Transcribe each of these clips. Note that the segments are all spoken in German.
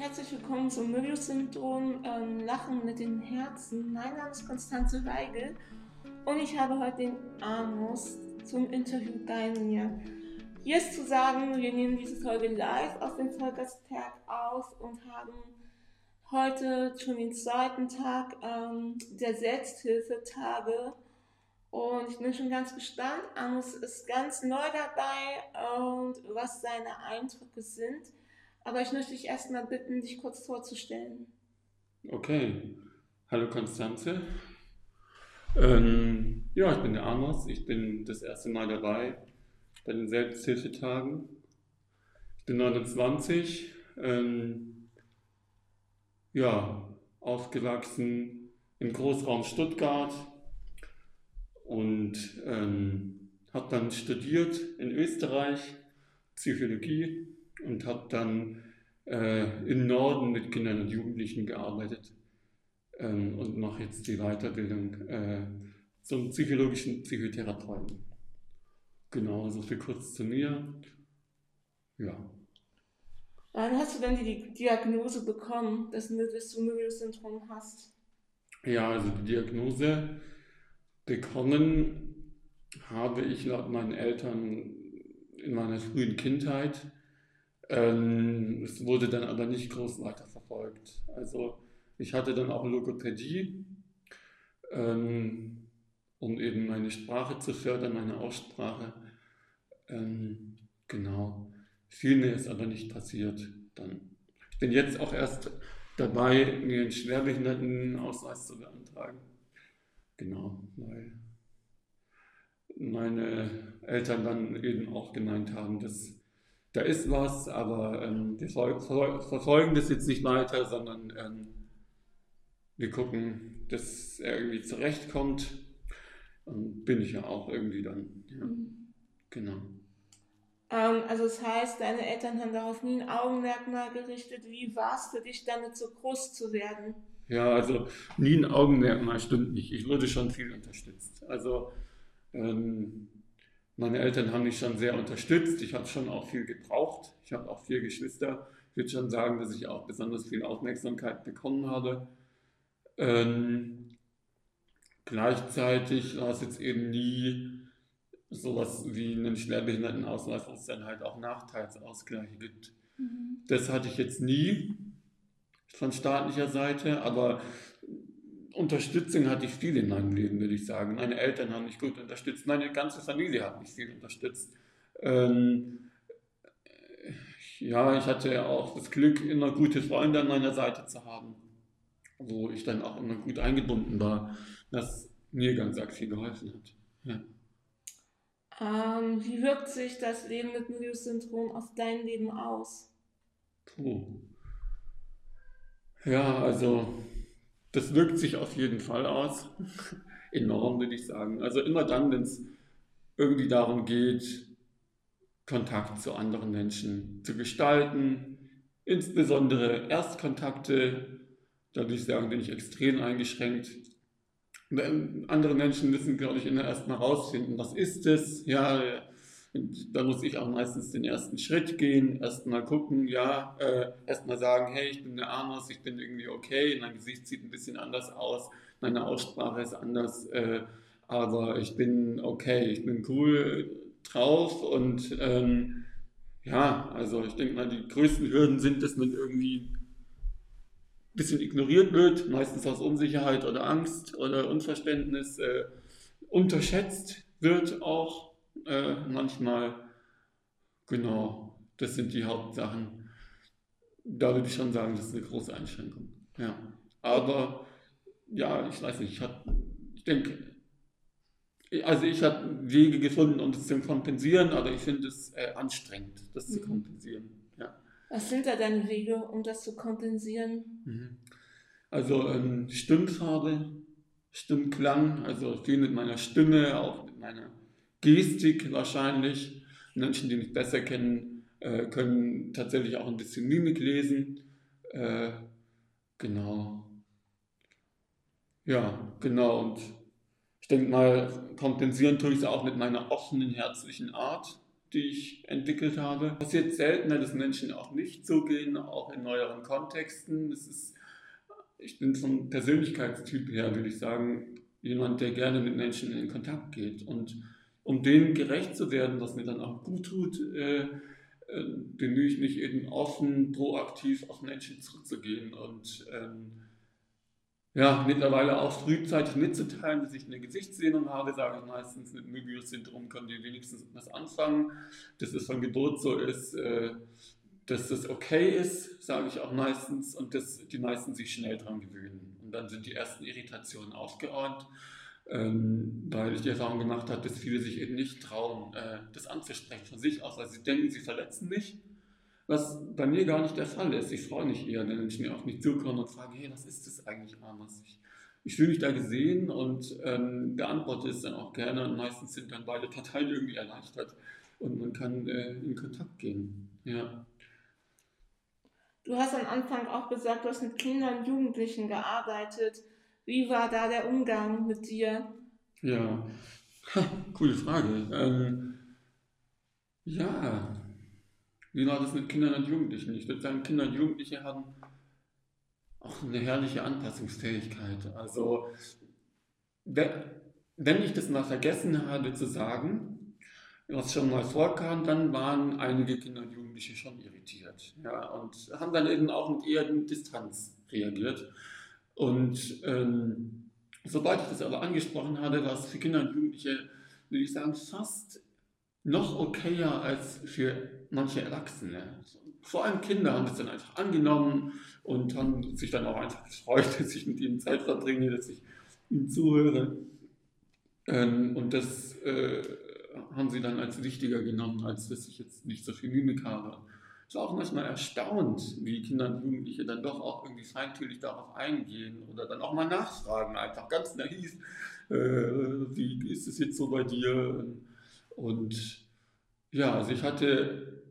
Herzlich willkommen zum Möbius-Syndrom ähm, Lachen mit den Herzen. Mein Name ist Konstanze Weigel und ich habe heute den Amos zum Interview bei mir. Hier ist zu sagen, wir nehmen diese Folge live aus dem Volkerstag aus und haben heute schon den zweiten Tag ähm, der Selbsthilfetage. Und ich bin schon ganz gespannt. Amos ist ganz neu dabei und was seine Eindrücke sind. Aber ich möchte dich erstmal bitten, dich kurz vorzustellen. Okay. Hallo Konstanze. Ähm, ja, ich bin der Amos. Ich bin das erste Mal dabei bei den Selbsthilfetagen. Ich bin 29. Ähm, ja, aufgewachsen im Großraum Stuttgart und ähm, habe dann studiert in Österreich Psychologie und habe dann äh, im Norden mit Kindern und Jugendlichen gearbeitet ähm, und mache jetzt die Weiterbildung äh, zum psychologischen Psychotherapeuten. Genau, so viel kurz zu mir. Ja. Wann hast du denn die Diagnose bekommen, dass du Möbius-Syndrom hast? Ja, also die Diagnose bekommen habe ich laut meinen Eltern in meiner frühen Kindheit. Ähm, es wurde dann aber nicht groß weiterverfolgt. Also ich hatte dann auch Logopädie, ähm, um eben meine Sprache zu fördern, meine Aussprache. Ähm, genau. Viel mehr ist aber nicht passiert dann. Ich bin jetzt auch erst dabei, mir einen Schwerbehindertenausweis zu beantragen. Genau, weil meine Eltern dann eben auch gemeint haben, dass da ist was, aber ähm, wir verfolgen das jetzt nicht weiter, sondern ähm, wir gucken, dass er irgendwie zurechtkommt. Und bin ich ja auch irgendwie dann. Ja. Mhm. Genau. Ähm, also das heißt, deine Eltern haben darauf nie ein Augenmerk mal gerichtet. Wie war es für dich, damit so groß zu werden? Ja, also nie ein Augenmerk mal stimmt nicht. Ich wurde schon viel unterstützt. Also ähm, meine Eltern haben mich schon sehr unterstützt. Ich habe schon auch viel gebraucht. Ich habe auch vier Geschwister. Ich würde schon sagen, dass ich auch besonders viel Aufmerksamkeit bekommen habe. Ähm, gleichzeitig war es jetzt eben nie sowas wie einen Schwerbehindertenausweis, wo es dann halt auch Nachteilsausgleiche gibt. Mhm. Das hatte ich jetzt nie von staatlicher Seite, aber Unterstützung hatte ich viel in meinem Leben, würde ich sagen. Meine Eltern haben mich gut unterstützt, meine ganze Familie hat mich viel unterstützt. Ähm, ja, ich hatte auch das Glück, immer gute Freunde an meiner Seite zu haben, wo ich dann auch immer gut eingebunden war, das mir ganz arg viel geholfen hat. Ja. Ähm, wie wirkt sich das Leben mit Milieu-Syndrom auf dein Leben aus? Puh. Ja, also das wirkt sich auf jeden Fall aus. Enorm, würde ich sagen. Also immer dann, wenn es irgendwie darum geht, Kontakt zu anderen Menschen zu gestalten, insbesondere Erstkontakte, da würde ich sagen, bin ich extrem eingeschränkt. Andere Menschen müssen, glaube ich, immer erstmal rausfinden, was ist es, ja, da muss ich auch meistens den ersten Schritt gehen, erstmal gucken, ja, äh, erstmal sagen, hey, ich bin der Amos, ich bin irgendwie okay, mein Gesicht sieht ein bisschen anders aus, meine Aussprache ist anders, äh, aber ich bin okay, ich bin cool drauf. Und ähm, ja, also ich denke mal, die größten Hürden sind, dass man irgendwie ein bisschen ignoriert wird, meistens aus Unsicherheit oder Angst oder Unverständnis, äh, unterschätzt wird auch äh, manchmal. Genau, das sind die Hauptsachen. Da würde ich schon sagen, das ist eine große Einschränkung. Ja. Aber ja, ich weiß nicht, ich, hat, ich denke, also ich habe Wege gefunden, um das zu kompensieren, aber ich finde es äh, anstrengend, das mhm. zu kompensieren. Ja. Was sind da deine Wege, um das zu kompensieren? Mhm. Also ähm, Stimmfarbe, Stimmklang, also viel mit meiner Stimme, auch mit meiner Gestik wahrscheinlich. Menschen, die mich besser kennen, äh, können tatsächlich auch ein bisschen Mimik lesen. Äh, genau. Ja, genau. Und ich denke mal, kompensieren tue ich es auch mit meiner offenen, herzlichen Art. die ich entwickelt habe. Passiert seltener, dass Menschen auch nicht so gehen, auch in neueren Kontexten. Das ist, ich bin vom Persönlichkeitstyp her, würde ich sagen, jemand, der gerne mit Menschen in Kontakt geht. Und um denen gerecht zu werden, was mir dann auch gut tut, äh, äh, bemühe ich mich eben offen, proaktiv auf Menschen zuzugehen und ähm, ja, mittlerweile auch frühzeitig mitzuteilen, dass ich eine Gesichtssehnung habe, sage ich meistens, mit Möbius-Syndrom können die wenigstens was anfangen, dass es von Geburt so ist, äh, dass das okay ist, sage ich auch meistens, und dass die meisten sich schnell dran gewöhnen. Und dann sind die ersten Irritationen aufgeräumt, ähm, weil ich die Erfahrung gemacht habe, dass viele sich eben nicht trauen, äh, das anzusprechen von sich aus, weil sie denken, sie verletzen mich was bei mir gar nicht der Fall ist. Ich freue mich eher, wenn Menschen mir auf mich zukommen und fragen, hey, was ist das eigentlich, Amos? Ich, ich fühle mich da gesehen und ähm, beantworte es dann auch gerne und meistens sind dann beide Parteien irgendwie erleichtert und man kann äh, in Kontakt gehen. Ja. Du hast am Anfang auch gesagt, du hast mit Kindern und Jugendlichen gearbeitet. Wie war da der Umgang mit dir? Ja, coole Frage. Ähm, ja, wie war das mit Kindern und Jugendlichen? Ich würde sagen, Kinder und Jugendliche haben auch eine herrliche Anpassungsfähigkeit. Also, wenn ich das mal vergessen habe zu sagen, was schon mal vorkam, dann waren einige Kinder und Jugendliche schon irritiert. Ja, und haben dann eben auch mit eher Distanz reagiert. Und ähm, sobald ich das aber angesprochen hatte, war es für Kinder und Jugendliche, würde ich sagen, fast noch okayer als für manche Erwachsene. Vor allem Kinder haben das dann einfach angenommen und haben sich dann auch einfach gefreut, dass ich mit ihnen Zeit verbringe, dass ich ihnen zuhöre. Ähm, und das äh, haben sie dann als wichtiger genommen, als dass ich jetzt nicht so viel Mimik habe. Ich war auch manchmal erstaunt, wie Kinder und Jugendliche dann doch auch irgendwie feinfühlig darauf eingehen oder dann auch mal nachfragen, einfach ganz naiv, äh, wie ist es jetzt so bei dir? Und ja, also ich hatte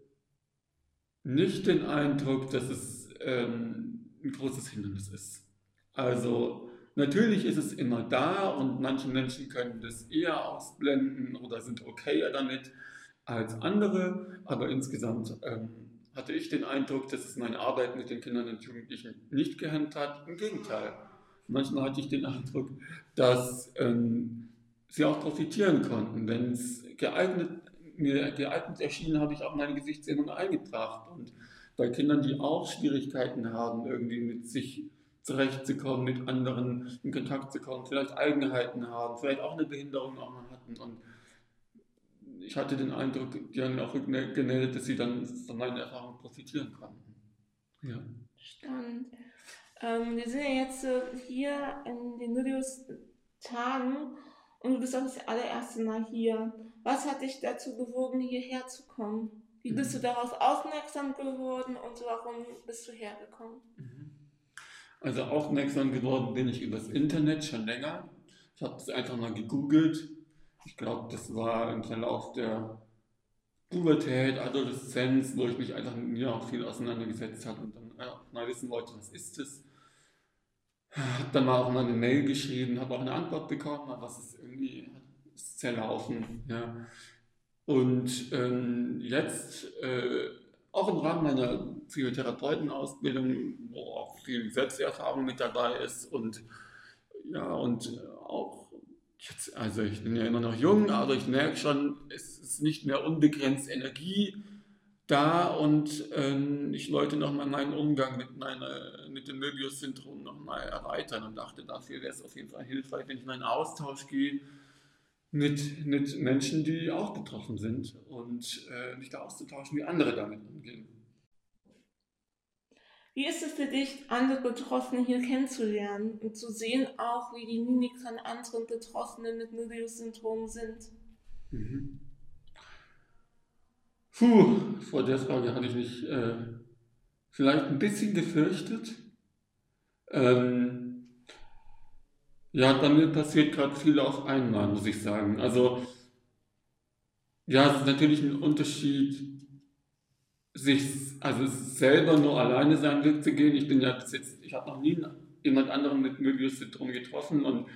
nicht den Eindruck, dass es ähm, ein großes Hindernis ist. Also natürlich ist es immer da und manche Menschen können das eher ausblenden oder sind okayer damit als andere, aber insgesamt ähm, hatte ich den Eindruck, dass es meine Arbeit mit den Kindern und Jugendlichen nicht gehemmt hat. Im Gegenteil. Manchmal hatte ich den Eindruck, dass ähm, sie auch profitieren konnten, wenn es geeignet, mir geeignet erschien, habe ich auch meine Gesichtssendung eingebracht. Und bei Kindern, die auch Schwierigkeiten haben, irgendwie mit sich zurechtzukommen, mit anderen in Kontakt zu kommen, vielleicht Eigenheiten haben, vielleicht auch eine Behinderung auch mal hatten. Und ich hatte den Eindruck, die haben auch gemeldet, dass sie dann von meinen Erfahrungen profitieren konnten. Ja. Stand. Ähm, wir sind ja jetzt äh, hier in den Nudius-Tagen und du bist auch das allererste Mal hier. Was hat dich dazu bewogen, hierher zu kommen? Wie bist mhm. du darauf aufmerksam geworden und warum bist du hergekommen? Mhm. Also aufmerksam geworden bin ich übers Internet schon länger. Ich habe das einfach mal gegoogelt. Ich glaube, das war im Verlauf der Pubertät, Adoleszenz, wo ich mich einfach mir auch viel auseinandergesetzt habe und dann ja, mal wissen wollte, was ist das? Habe dann mal auch mal eine Mail geschrieben, habe auch eine Antwort bekommen, aber es ist irgendwie ist zerlaufen. Ja. Und ähm, jetzt, äh, auch im Rahmen meiner Psychotherapeutenausbildung, wo auch viel Selbsterfahrung mit dabei ist und ja, und auch jetzt, also ich bin ja immer noch jung, aber ich merke schon, es ist nicht mehr unbegrenzt Energie da und ähm, ich wollte nochmal meinen Umgang mit, meiner, mit dem Möbius-Syndrom nochmal erweitern und dachte, dafür wäre es auf jeden Fall hilfreich, wenn ich in einen Austausch gehe mit, mit Menschen, die auch betroffen sind und äh, mich da auszutauschen, wie andere damit umgehen. Wie ist es für dich, andere Betroffene hier kennenzulernen und zu sehen auch, wie die Mimik von anderen Betroffenen mit Möbius-Syndrom sind? Mhm. Puh, vor der Frage hatte ich mich äh, vielleicht ein bisschen gefürchtet. Ähm, ja, mir passiert gerade viel auf einmal, muss ich sagen. Also, ja, es ist natürlich ein Unterschied, sich, also selber nur alleine seinen Weg zu gehen. Ich bin ja jetzt, ich habe noch nie jemand anderen mit Möbius-Syndrom getroffen und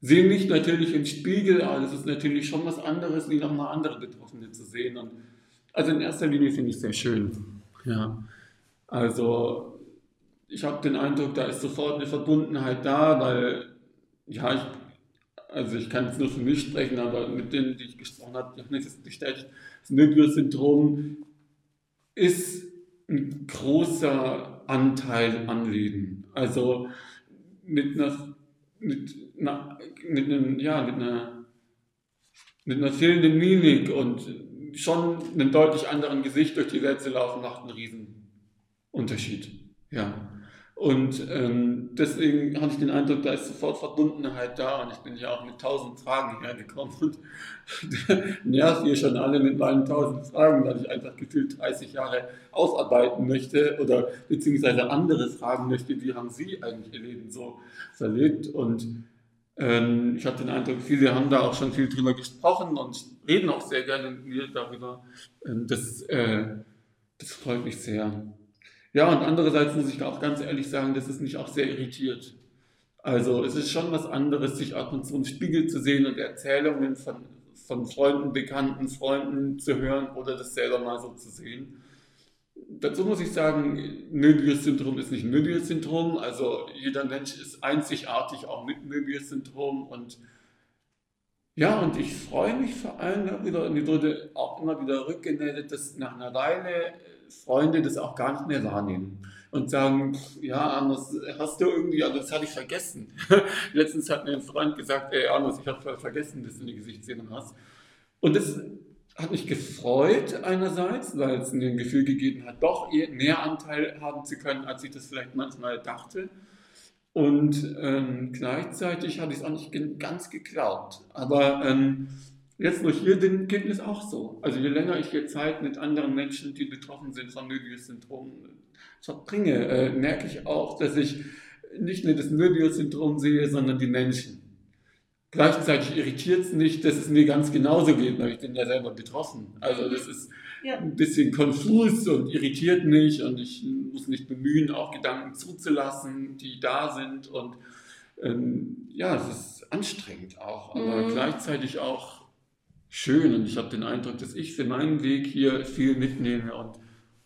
sehe mich natürlich im Spiegel, aber es ist natürlich schon was anderes, wie nochmal andere Betroffene zu sehen. Und Also in erster Linie finde ich es sehr schön. Ja. Also ich habe den Eindruck, da ist sofort eine Verbundenheit da, weil ja, ich, also ich kann jetzt nur für mich sprechen, aber mit denen, die ich gesprochen habe, die haben das bestätigt, das Nöbius-Syndrom ist ein großer Anteil an Leben. Also mit einer, mit einer, mit einem, ja, mit einer, mit einer fehlenden Mimik und schon einem deutlich anderen Gesicht durch die Welt zu laufen, macht einen Riesenunterschied. Ja. Und ähm, deswegen hatte ich den Eindruck, da ist sofort Verbundenheit da und ich bin ja auch mit tausend Fragen hergekommen und nerv hier schon alle mit meinen tausend Fragen, weil ich einfach gefühlt 30 Jahre ausarbeiten möchte oder beziehungsweise andere fragen möchte, wie haben Sie eigentlich Ihr Leben so verlebt und ähm, ich hatte den Eindruck, viele haben da auch schon viel drüber gesprochen und reden auch sehr gerne mit mir darüber. Ähm, das, äh, das freut mich sehr. Ja, und andererseits muss ich auch ganz ehrlich sagen, das ist mich auch sehr irritiert. Also es ist schon was anderes, sich ab und zu im Spiegel zu sehen und Erzählungen von, von Freunden, Bekannten, Freunden zu hören oder das selber mal so zu sehen. Dazu muss ich sagen, Möbius-Syndrom ist nicht Möbius-Syndrom. Also jeder Mensch ist einzigartig auch mit Möbius-Syndrom und ja, und ich freue mich vor allem darüber, und mir wurde auch immer wieder rückgemeldet, dass nach einer Weile Freunde das auch gar nicht mehr wahrnehmen und sagen, ja, Arnus, hast du irgendwie, also das hatte ich vergessen. Letztens hat mir ein Freund gesagt, ey Arnus, ich habe vergessen, dass du eine Gesichtssehne hast. Und das hat mich gefreut einerseits, weil es mir ein Gefühl gegeben hat, doch mehr Anteil haben zu können, als ich das vielleicht manchmal dachte. Und ähm, gleichzeitig habe ich es auch nicht ganz geglaubt. Aber ähm, Jetzt durch hier geht es auch so. Also je länger ich hier Zeit mit anderen Menschen, die betroffen sind von Möbius-Syndrom, verbringe, äh, merke ich auch, dass ich nicht nur das Möbius-Syndrom sehe, sondern die Menschen. Gleichzeitig irritiert es nicht, dass es mir ganz genauso geht, weil ich bin ja selber betroffen. Also das ist ja. ein bisschen konfus und irritiert mich und ich muss mich bemühen, auch Gedanken zuzulassen, die da sind und ähm, ja, es ist anstrengend auch, aber mhm. gleichzeitig auch schön und ich habe den Eindruck, dass ich für meinen Weg hier viel mitnehme und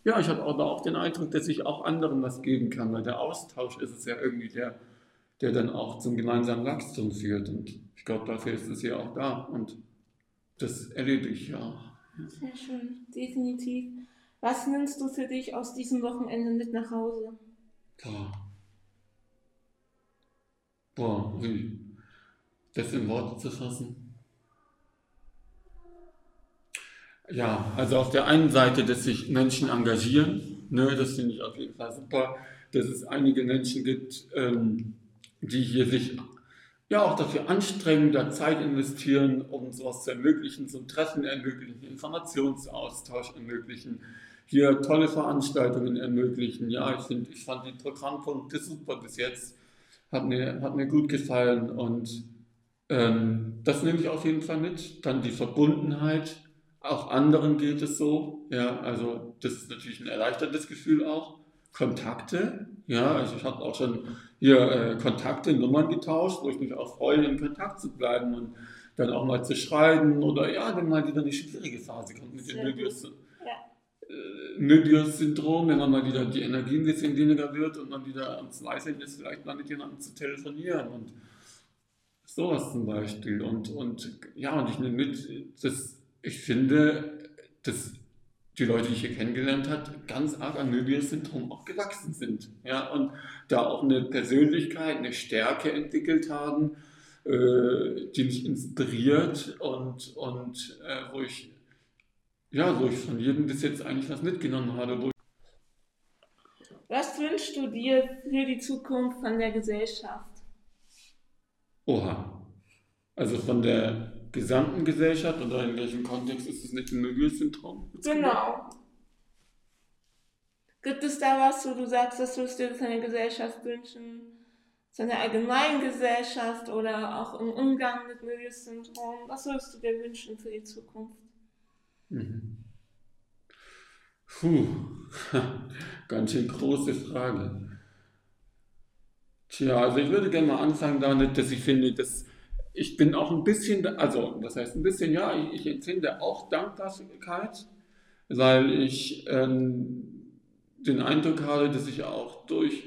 ja, ich habe aber auch den Eindruck, dass ich auch anderen was geben kann, weil der Austausch ist es ja irgendwie der, der dann auch zum gemeinsamen Wachstum führt und ich glaube, dafür ist es ja auch da und das erlebe ich ja. Sehr schön, definitiv. Was nimmst du für dich aus diesem Wochenende mit nach Hause? Boah. Boah, wie? Das in Worte zu fassen. Ja, also auf der einen Seite, dass sich Menschen engagieren, ne, das finde ich auf jeden Fall super, dass es einige Menschen gibt, ähm, die hier sich ja auch dafür anstrengen, da Zeit investieren, um sowas zu ermöglichen, ein Treffen ermöglichen, Informationsaustausch ermöglichen, hier tolle Veranstaltungen ermöglichen. Ja, ich finde, ich fand die Programmpunkte super bis jetzt, hat mir, hat mir gut gefallen und ähm, das nehme ich auf jeden Fall mit. Dann die Verbundenheit, auch anderen geht es so. Ja, also das ist natürlich ein erleichterndes Gefühl auch. Kontakte, ja, also ich habe auch schon hier äh, Kontakte, Nummern getauscht, wo ich mich auch freue, in Kontakt zu bleiben und dann auch mal zu schreiben oder ja, wenn mal wieder eine schwierige Phase kommt mit dem Möbius-Syndrom, wenn man mal wieder die Energie ein bisschen weniger wird und man wieder am Zweifeln ist, vielleicht mal mit jemandem zu telefonieren und sowas zum Beispiel. Und, und ja, und ich nehme mit, das ich finde, dass die Leute, die ich hier kennengelernt habe, ganz arg am Möbius-Syndrom auch gewachsen sind. Ja, und da auch eine Persönlichkeit, eine Stärke entwickelt haben, äh, die mich inspiriert und, und äh, wo, ich, ja, wo ich von jedem bis jetzt eigentlich was mitgenommen habe. was wünschst du dir für die Zukunft von der Gesellschaft? Oha. Also von der gesamten Gesellschaft oder in welchem Kontext ist es nicht ein Möbius-Syndrom? Genau. Gibt es da was, wo du sagst, dass du es dir für eine Gesellschaft wünschen? So eine allgemeine Gesellschaft oder auch im Umgang mit Möbius-Syndrom? Was würdest du dir wünschen für die Zukunft? Mhm. Puh, ganz schön große Frage. Tja, also ich würde gerne mal anfangen damit, dass ich finde, dass ich bin auch ein bisschen, also das heißt ein bisschen, ja, ich, ich empfinde auch Dankbarkeit, weil ich ähm, den Eindruck habe, dass ich auch durch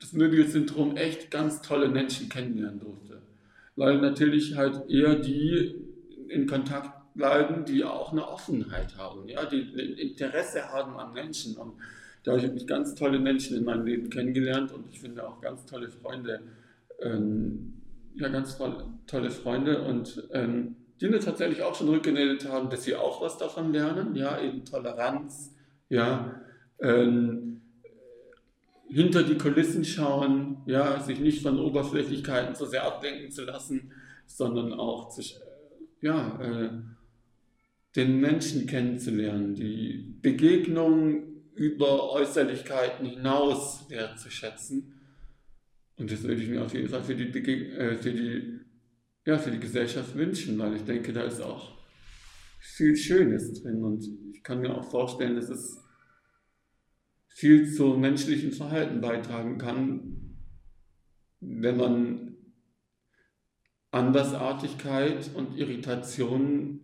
das Möbius-Syndrom echt ganz tolle Menschen kennenlernen durfte. Weil natürlich halt eher die in Kontakt bleiben, die auch eine Offenheit haben, ja, die ein Interesse haben an Menschen. Und da habe ich ganz tolle Menschen in meinem Leben kennengelernt und ich finde auch ganz tolle Freunde, ähm, ja, ganz tolle, Freunde und ähm, die mir tatsächlich auch schon rückgemeldet haben, dass sie auch was davon lernen, ja, eben Toleranz, ja, ähm, hinter die Kulissen schauen, ja, sich nicht von Oberflächlichkeiten so sehr ablenken zu lassen, sondern auch sich, ja, äh, den Menschen kennenzulernen, die Begegnung über Äußerlichkeiten hinaus wertzuschätzen. Und das würde ich mir auf jeden Fall für die, äh, für die, ja, für die Gesellschaft wünschen, weil ich denke, da ist auch viel Schönes drin. Und ich kann mir auch vorstellen, dass es viel zum menschlichen Verhalten beitragen kann, wenn man Andersartigkeit und Irritation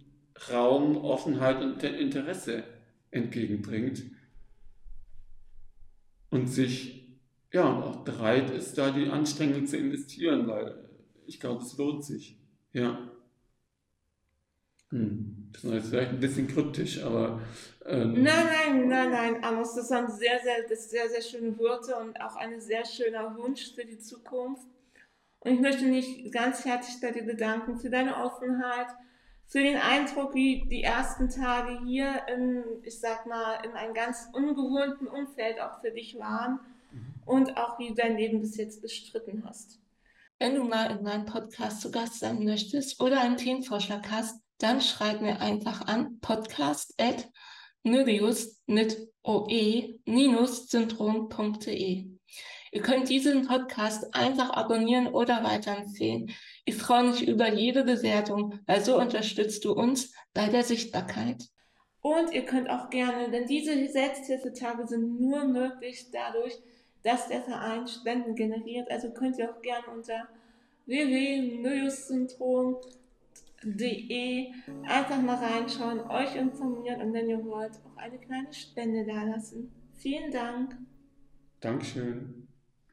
Raum, Offenheit und Interesse entgegenbringt und sich ja auch bereit ist, da die Anstrengung zu investieren, weil ich glaube, es lohnt sich. Ja. Hm. Das ist vielleicht ein bisschen kryptisch, aber. Ähm nein, nein, nein, nein, Amos, das waren sehr, sehr, das sehr, sehr schöne Worte und auch ein sehr schöner Wunsch für die Zukunft. Und ich möchte mich ganz herzlich bei dir bedanken für deine Offenheit, für den Eindruck, wie die ersten Tage hier in, ich sag mal, in einem ganz ungewohnten Umfeld auch für dich waren und auch wie du dein Leben bis jetzt bestritten hast. Wenn du mal in meinem Podcast zu Gast sein möchtest oder einen Themenvorschlag hast, dann schreib mir einfach an podcast at mit oe-syndrom.de. Ihr könnt diesen Podcast einfach abonnieren oder weiterempfehlen. Ich freue mich über jede Bewertung, weil so unterstützt du uns bei der Sichtbarkeit. Und ihr könnt auch gerne, denn diese Selbsthilfetage sind nur möglich dadurch, dass der Verein Spenden generiert. Also könnt ihr auch gerne unter www.nöjussyndrom.de einfach mal reinschauen, euch informieren und wenn ihr wollt, auch eine kleine Spende dalassen. Vielen Dank. Dankeschön.